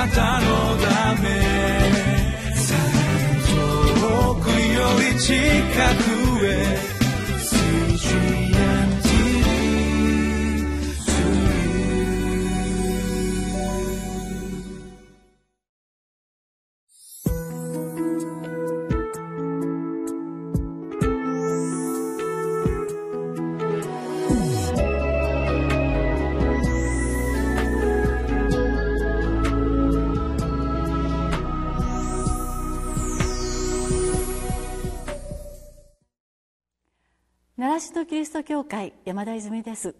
なたのため。遠くより近く。習志野キリスト教会山田泉です。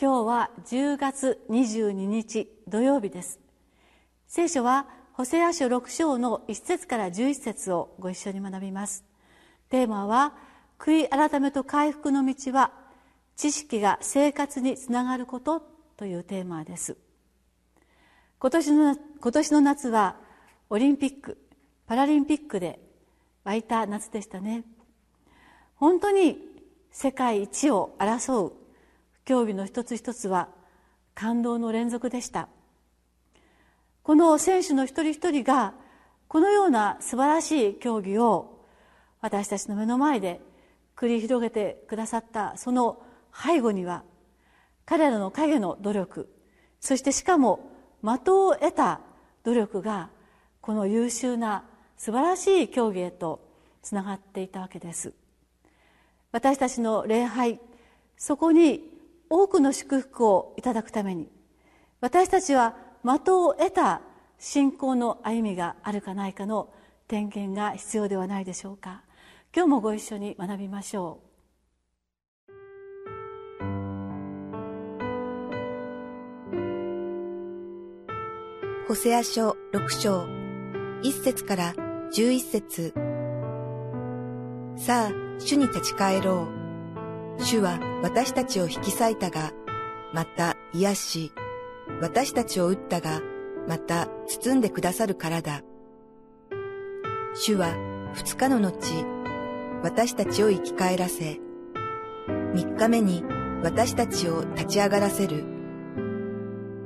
今日は10月22日土曜日です。聖書はホセア書6章の1節から11節をご一緒に学びます。テーマは悔い改めと回復の道は知識が生活につながることというテーマです。今年の今年の夏はオリンピックパラリンピックで湧いた夏でしたね。本当に世界一を争う競技の一つ一つは感動の連続でした。この選手の一人一人がこのような素晴らしい競技を私たちの目の前で繰り広げてくださったその背後には彼らの影の努力そしてしかも的を得た努力がこの優秀な素晴らしい競技へとつながっていたわけです。私たちの礼拝そこに多くの祝福をいただくために私たちは的を得た信仰の歩みがあるかないかの点検が必要ではないでしょうか。今日もご一緒に学びましょう。ホセア書6章1節から11節。さあ主に立ち返ろう。主は私たちを引き裂いたが、また癒し、私たちを打ったが、また包んでくださるからだ。主は二日の後、私たちを生き返らせ、三日目に私たちを立ち上がらせる。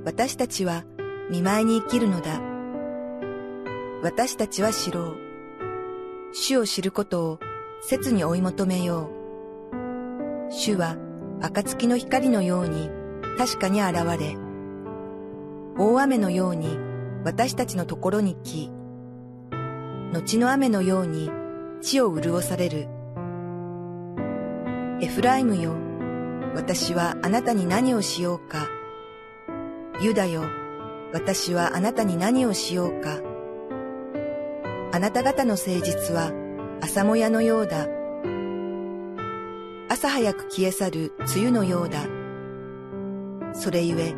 私たちは見舞いに生きるのだ。私たちは知ろう。主を知ることを切に追い求めよう。主は暁の光のように確かに現れ、大雨のように私たちのところに来、後の雨のように地を潤される。エフライムよ、私はあなたに何をしようか。ユダよ、私はあなたに何をしようか。あなた方の誠実は朝もやのようだ。朝早く消え去る梅雨のようだ。それゆえ、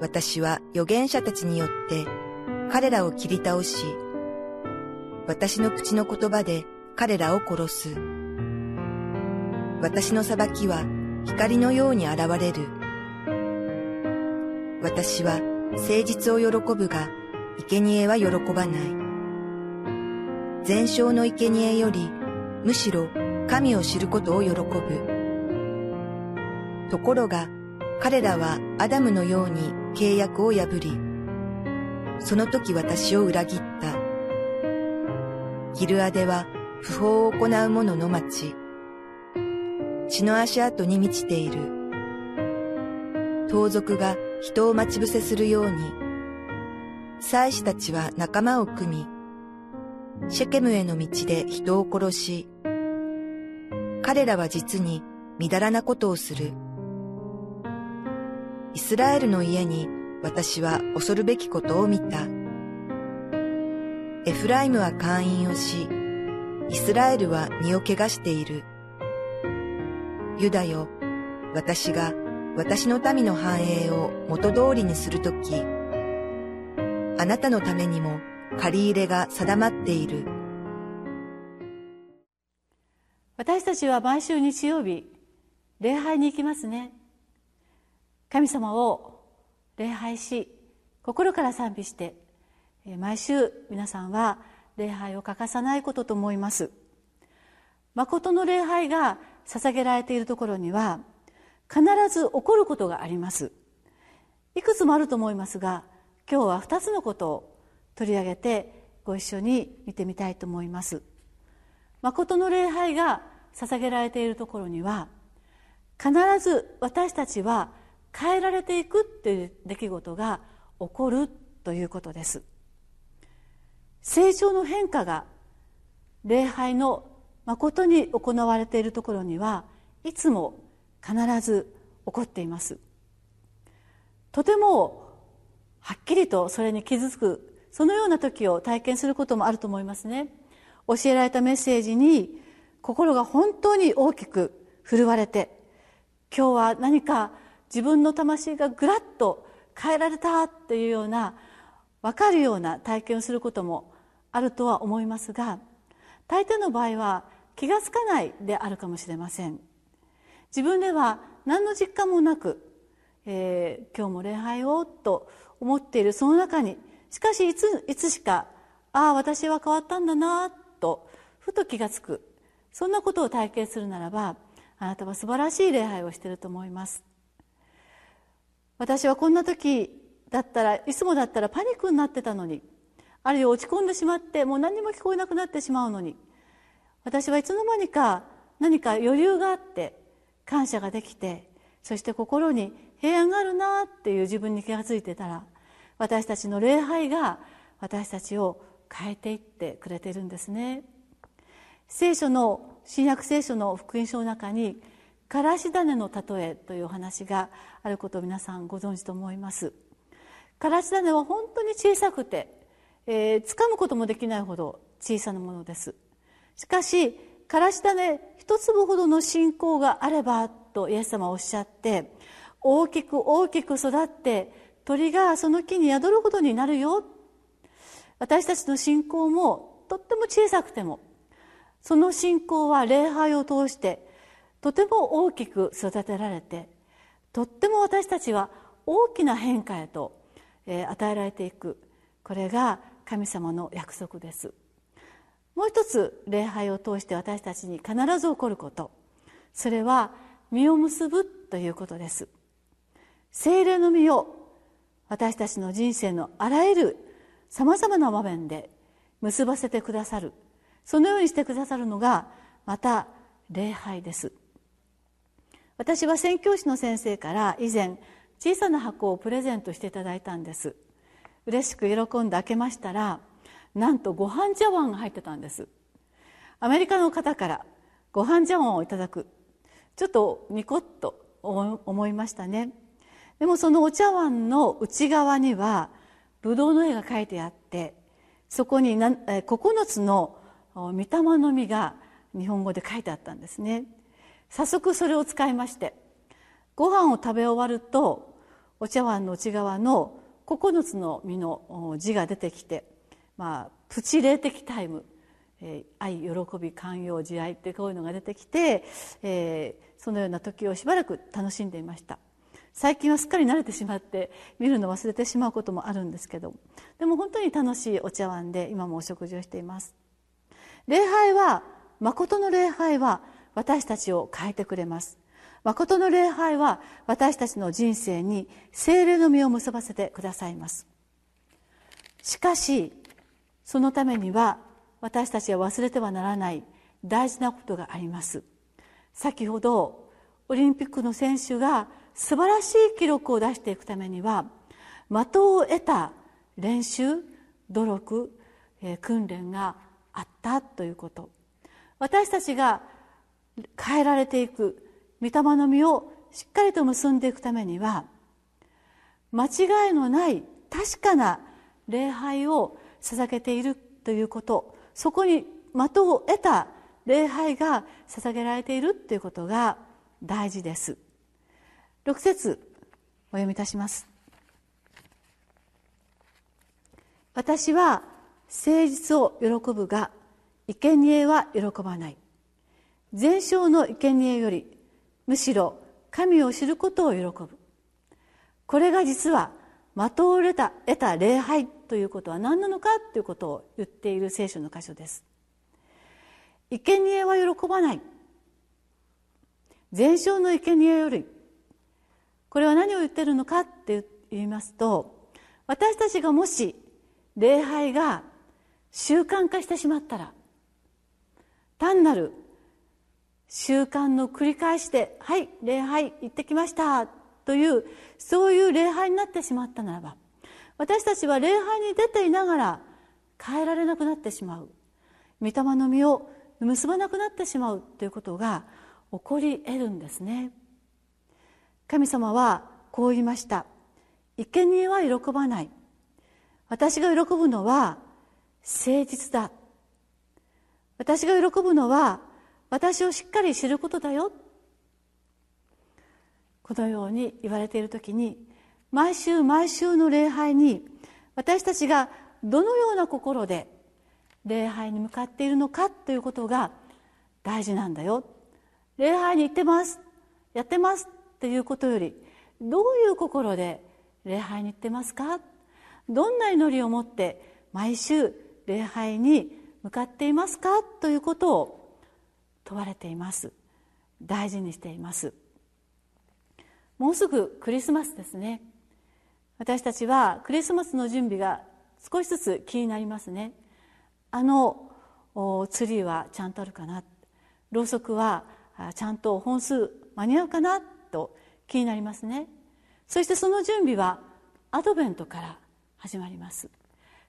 私は預言者たちによって彼らを切り倒し、私の口の言葉で彼らを殺す。私の裁きは光のように現れる。私は誠実を喜ぶが、生贄は喜ばない。全焼の生贄より、むしろ神を知ることを喜ぶ。ところが、彼らはアダムのように契約を破り、その時私を裏切った。ギルアデは不法を行う者の町。血の足跡に満ちている。盗賊が人を待ち伏せするように、祭司たちは仲間を組み、シェケムへの道で人を殺し、彼らは実にみだらなことをする。イスラエルの家に私は恐るべきことを見た。エフライムは会員をし、イスラエルは身を汚している。ユダよ、私が私の民の繁栄を元通りにするとき、あなたのためにも借り入れが定まっている。私たちは毎週日曜日礼拝に行きますね。神様を礼拝し心から賛美して毎週皆さんは礼拝を欠かさないことと思います。誠の礼拝が捧げられているところには必ず起こることがあります。いくつもあると思いますが今日は2つのことを取り上げてご一緒に見てみたいと思います。誠の礼拝が捧げられているところには必ず私たちは変えられていくっていう出来事が起こるということです。成長の変化が礼拝の誠に行われているところにはいつも必ず起こっています。とてもはっきりとそれに傷つくそのような時を体験することもあると思いますね。教えられたメッセージに心が本当に大きく振るわれて今日は何か自分の魂がぐらっと変えられたっていうような分かるような体験をすることもあるとは思いますが大抵の場合は気が付かないであるかもしれません。自分では何の実感もなく、えー、今日も礼拝をと思っているその中にしかしいついつしかああ私は変わったんだなとふと気が付く。そんなことを体験するならばあなたは素晴らしい礼拝をしていると思います。私はこんな時だったらいつもだったらパニックになってたのにあるいは落ち込んでしまってもう何も聞こえなくなってしまうのに私はいつの間にか何か余裕があって感謝ができてそして心に平安があるなっていう自分に気が付いてたら私たちの礼拝が私たちを変えていってくれているんですね。聖書の新約聖書の福音書の中にからし種の例えというお話があることを皆さんご存知と思います。からし種は本当に小さくて、えー、掴むこともできないほど小さなものです。しかしからし種一粒ほどの信仰があればとイエス様はおっしゃって大きく大きく育って鳥がその木に宿るほどになるよ。私たちの信仰もとっても小さくてもその信仰は礼拝を通してとても大きく育てられてとっても私たちは大きな変化へと、え与えられていく。これが神様の約束です。もう一つ礼拝を通して私たちに必ず起こること。それは実を結ぶということです。精霊の実を私たちの人生のあらゆるさまざまな場面で結ばせてくださる。そのようにしてくださるのがまた礼拝です。私は宣教師の先生から以前小さな箱をプレゼントしていただいたんです。嬉しく喜んで開けましたらなんとご飯茶碗が入ってたんです。アメリカの方からご飯茶碗をいただく。ちょっとニコッと思いましたね。でもそのお茶碗の内側にはブドウの絵が描いてあってそこに9つの御霊の実が日本語で書いてあったんですね。早速それを使いましてご飯を食べ終わるとお茶碗の内側の9つの実の字が出てきて、まあ、プチ霊的タイム、えー、愛喜び寛容慈愛ってこういうのが出てきて、えー、そのような時をしばらく楽しんでいました。最近はすっかり慣れてしまって見るの忘れてしまうこともあるんですけどでも本当に楽しいお茶碗で今もお食事をしています。礼拝は誠の礼拝は私たちを変えてくれます。誠の礼拝は私たちの人生に精霊の実を結ばせてくださいます。しかしそのためには私たちは忘れてはならない大事なことがあります。先ほどオリンピックの選手が素晴らしい記録を出していくためには的を得た練習努力、えー、訓練があったということ。私たちが変えられていく御霊の実をしっかりと結んでいくためには間違いのない確かな礼拝を捧げているということ。そこに的を得た礼拝が捧げられているということが大事です。6節お読みいたします。私は誠実を喜ぶが生贄は喜ばない。全焼の生贄よりむしろ神を知ることを喜ぶ。これが実は的を得た得た礼拝ということは何なのかということを言っている聖書の箇所です。生贄は喜ばない。全焼の生贄よりこれは何を言ってるのかって言いますと私たちがもし礼拝が習慣化してしまったら単なる習慣の繰り返しで「はい礼拝行ってきました」というそういう礼拝になってしまったならば私たちは礼拝に出ていながら変えられなくなってしまう。御霊の実を結ばなくなってしまうということが起こり得るんですね。神様はこう言いました生贄は喜ばない。私が喜ぶのは誠実だ。私が喜ぶのは私をしっかり知ることだよ。このように言われている時に毎週毎週の礼拝に私たちがどのような心で礼拝に向かっているのかということが大事なんだよ。礼拝に行ってます。やってます。っていうことよりどういう心で礼拝に行ってますか？どんな祈りを持って毎週礼拝に向かっていますか？ということを問われています。大事にしています。もうすぐクリスマスですね。私たちはクリスマスの準備が少しずつ気になりますね。あのツリーはちゃんとあるかな？ろうそくはちゃんと本数間に合うかな？と気になりますね。そしてその準備はアドベントから始まります。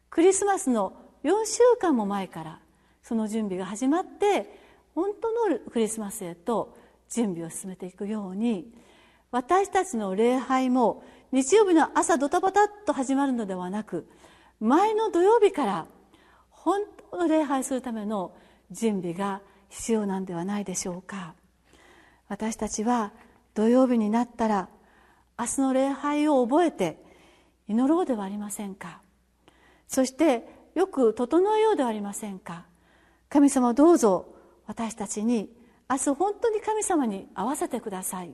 クリスマスの4週間も前からその準備が始まって本当のクリスマスへと準備を進めていくように私たちの礼拝も日曜日の朝ドタバタっと始まるのではなく前の土曜日から本当の礼拝するための準備が必要なんではないでしょうか。私たちは土曜日になったら明日の礼拝を覚えて祈ろうではありませんか。そしてよく整えようではありませんか。神様どうぞ私たちに明日本当に神様に合わせてください。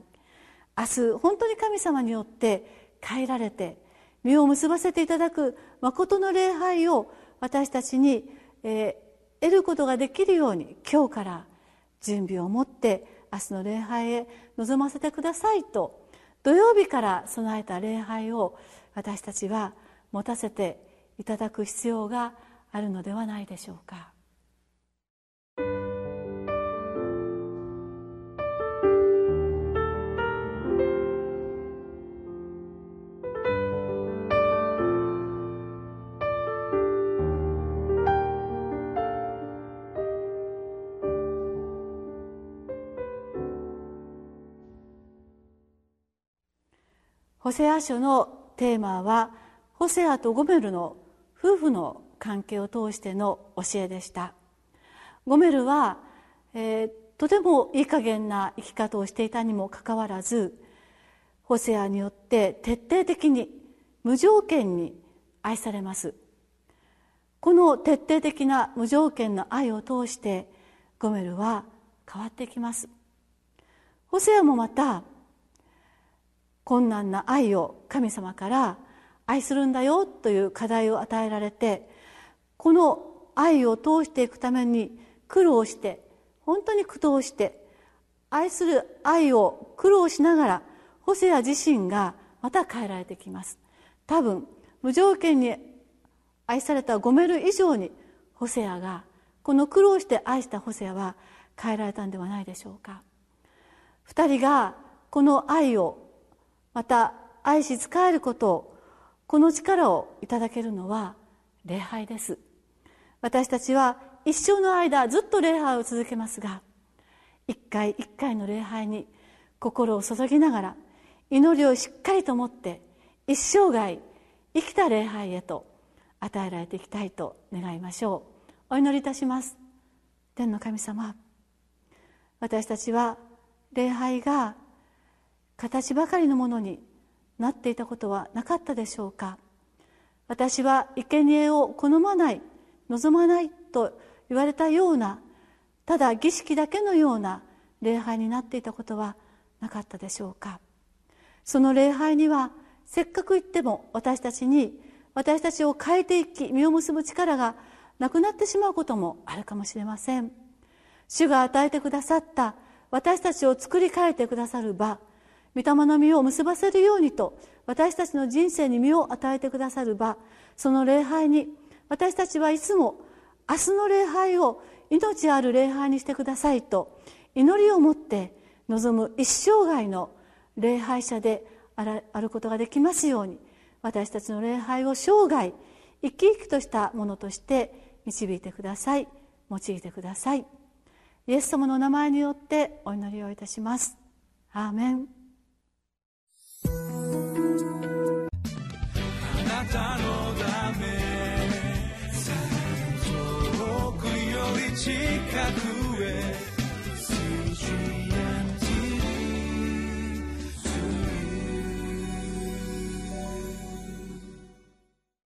明日本当に神様によって変えられて身を結ばせていただく誠の礼拝を私たちに、えー、得ることができるように今日から準備を持って明日の礼拝へ臨ませてくださいと土曜日から備えた礼拝を私たちは持たせていただく必要があるのではないでしょうか。ホセア書のテーマはホセアとゴメルの夫婦の関係を通しての教えでした。ゴメルは、えー、とてもいい加減な生き方をしていたにもかかわらずホセアによって徹底的に無条件に愛されます。この徹底的な無条件の愛を通してゴメルは変わってきます。ホセアもまた困難な愛を神様から愛するんだよという課題を与えられてこの愛を通していくために苦労して本当に苦闘して愛する愛を苦労しながらホセア自身がまた変えられてきます。多分無条件に愛されたゴメル以上にホセアがこの苦労して愛したホセアは変えられたんではないでしょうか。二人がこの愛をまた愛し仕えることをこの力をいただけるのは礼拝です。私たちは一生の間ずっと礼拝を続けますが一回一回の礼拝に心を注ぎながら祈りをしっかりと持って一生涯生きた礼拝へと与えられていきたいと願いましょう。お祈りいたします。天の神様私たちは礼拝が形ばかりのものになっていたことはなかったでしょうか。私は生贄を好まない望まないと言われたようなただ儀式だけのような礼拝になっていたことはなかったでしょうか。その礼拝にはせっかく言っても私たちに私たちを変えていき実を結ぶ力がなくなってしまうこともあるかもしれません。主が与えてくださった私たちを作り変えてくださる場御霊の実を結ばせるようにと私たちの人生に実を与えてくださる場その礼拝に私たちはいつも明日の礼拝を命ある礼拝にしてくださいと祈りを持って望む一生涯の礼拝者であることができますように私たちの礼拝を生涯生き生きとしたものとして導いてください用いてください。イエス様のお名前によってお祈りをいたします。アーメン。たのため。遠くより近く